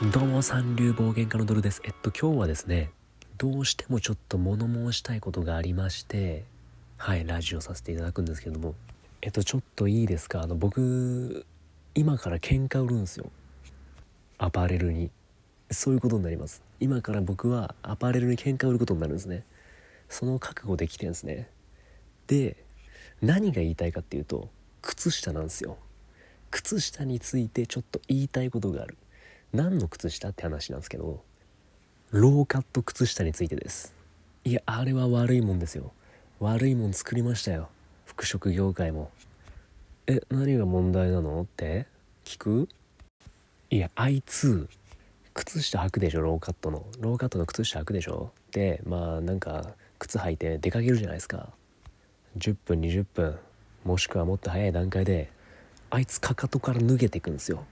どうも三流暴言家のドルです。えっと今日はですねどうしてもちょっと物申したいことがありましてはいラジオさせていただくんですけども。えっとちょっといいですか？あの僕今から喧嘩売るんですよ。アパレルに。そういうことになります。今から僕はアパレルに喧嘩売ることになるんですね。その覚悟できてんですね。で何が言いたいかっていうと靴下なんですよ。靴下についてちょっと言いたいことがある。何の靴下って話なんですけどローカット靴下についてです。いやあれは悪いもんですよ。悪いもん作りましたよ。服飾業界も。え何が問題なのって？聞く？いやあいつ靴下履くでしょローカットの。ローカットの靴下履くでしょ。でまあなんか靴履いて出かけるじゃないですか。10分20分。もしくはもっと早い段階であいつかかとから脱げていくんですよ。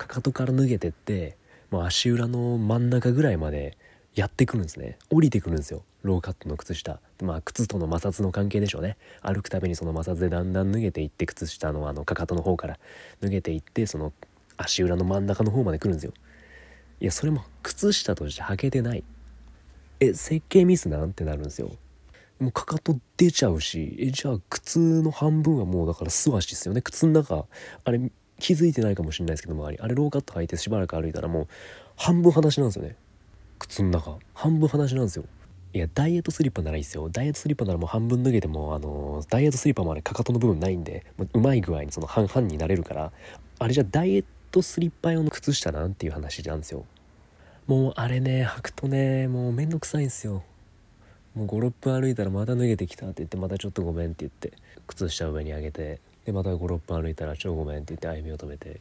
かかとから脱げてってもう足裏の真ん中ぐらいまでやってくるんですね。降りてくるんですよ。ローカットの靴下。まあ靴との摩擦の関係でしょうね。歩くたびにその摩擦でだんだん脱げていって靴下のあのかかとの方から。脱げていってその足裏の真ん中の方まで来るんですよ。いやそれも靴下として履けてない。え設計ミスなんてなるんですよ。もうかかと出ちゃうしえじゃあ靴の半分はもうだから素足ですよね。靴の中あれ気づいてないかもしれないですけどもあれあれローカット履いてしばらく歩いたらもう半分裸足なんですよね。靴の中。半分裸足なんですよ。いやダイエットスリッパならいいですよ。ダイエットスリッパならもう半分脱げてもあのダイエットスリッパもあれかかとの部分ないんでうまい具合にその半々になれるから。あれじゃダイエットスリッパ用の靴下なんていう話なんですよ。もうあれね履くとねもうめんどくさいんですよ。もう56分歩いたらまた脱げてきたって言ってまたちょっとごめんって言って靴下上に上げてでまた56分歩いたら「ちょごめん」って言って歩みを止めて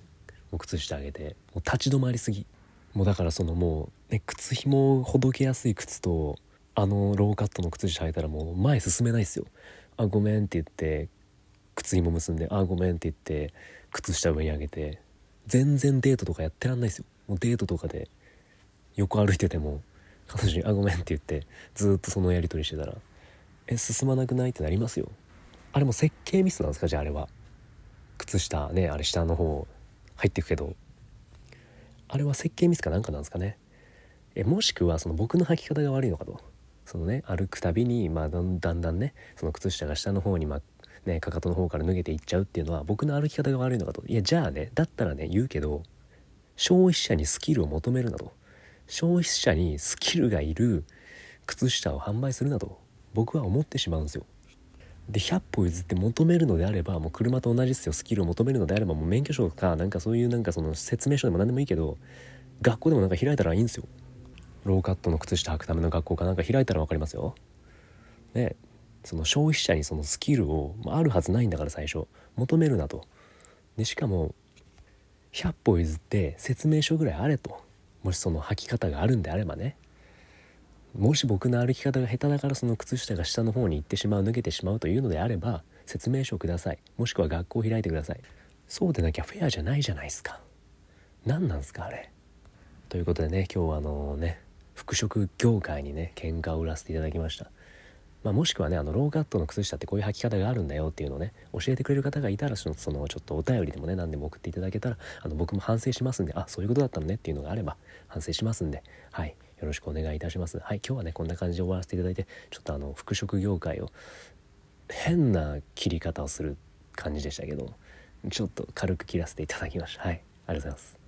もう靴下上げてもう立ち止まりすぎ。もうだからそのもうね靴ひもほどけやすい靴とあのローカットの靴下履いたらもう前進めないですよ。あごめんって言って靴ひも結んであごめんって言って靴下上に上げて全然デートとかやってらんないですよ。もうデートとかで横歩いてても彼女に「あごめん」って言ってずっとそのやり取りしてたら「え進まなくない?」ってなりますよ。あれも設計ミスなんですか？じゃああれは。靴下ねあれ下の方入ってくけど。あれは設計ミスかなんかなんですかね？えもしくはその僕の履き方が悪いのかと。そのね歩くたびに、まあ、だんだんねその靴下が下の方に、まね、かかとの方から脱げていっちゃうっていうのは僕の歩き方が悪いのかと。いやじゃあねだったらね言うけど消費者にスキルを求めるなと。消費者にスキルがいる靴下を販売するなと僕は思ってしまうんですよ。で100歩譲って求めるのであればもう車と同じですよ。スキルを求めるのであればもう免許証かなんかそういうなんかその説明書でも何でもいいけど学校でもなんか開いたらいいんですよ。ローカットの靴下履くための学校かなんか開いたら分かりますよ。ね。その消費者にそのスキルを、まあ、あるはずないんだから最初。求めるなと。でしかも100歩譲って説明書ぐらいあれと。もしその履き方があるんであればね。もし僕の歩き方が下手だからその靴下が下の方に行ってしまう脱げてしまうというのであれば説明書をください。もしくは学校を開いてください。そうでなきゃフェアじゃないじゃないですか。何なんすかあれ。ということでね今日はあのね服飾業界にね喧嘩を売らせていただきました。まあ、もしくはねあのローカットの靴下ってこういう履き方があるんだよっていうのをね教えてくれる方がいたらそのそのちょっとお便りでもね何でも送っていただけたらあの僕も反省しますんであそういうことだったのねっていうのがあれば反省しますんで。はい。よろしくお願いいたしますはい今日はねこんな感じで終わらせていただいてちょっとあの服飾業界を変な切り方をする感じでしたけどちょっと軽く切らせていただきましたはいありがとうございます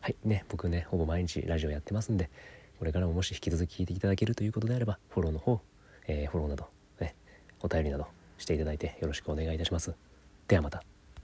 はいね僕ねほぼ毎日ラジオやってますんでこれからももし引き続き聞いていただけるということであればフォローの方えー、フォローなど、ね、お便りなどしていただいてよろしくお願いいたします。ではまた。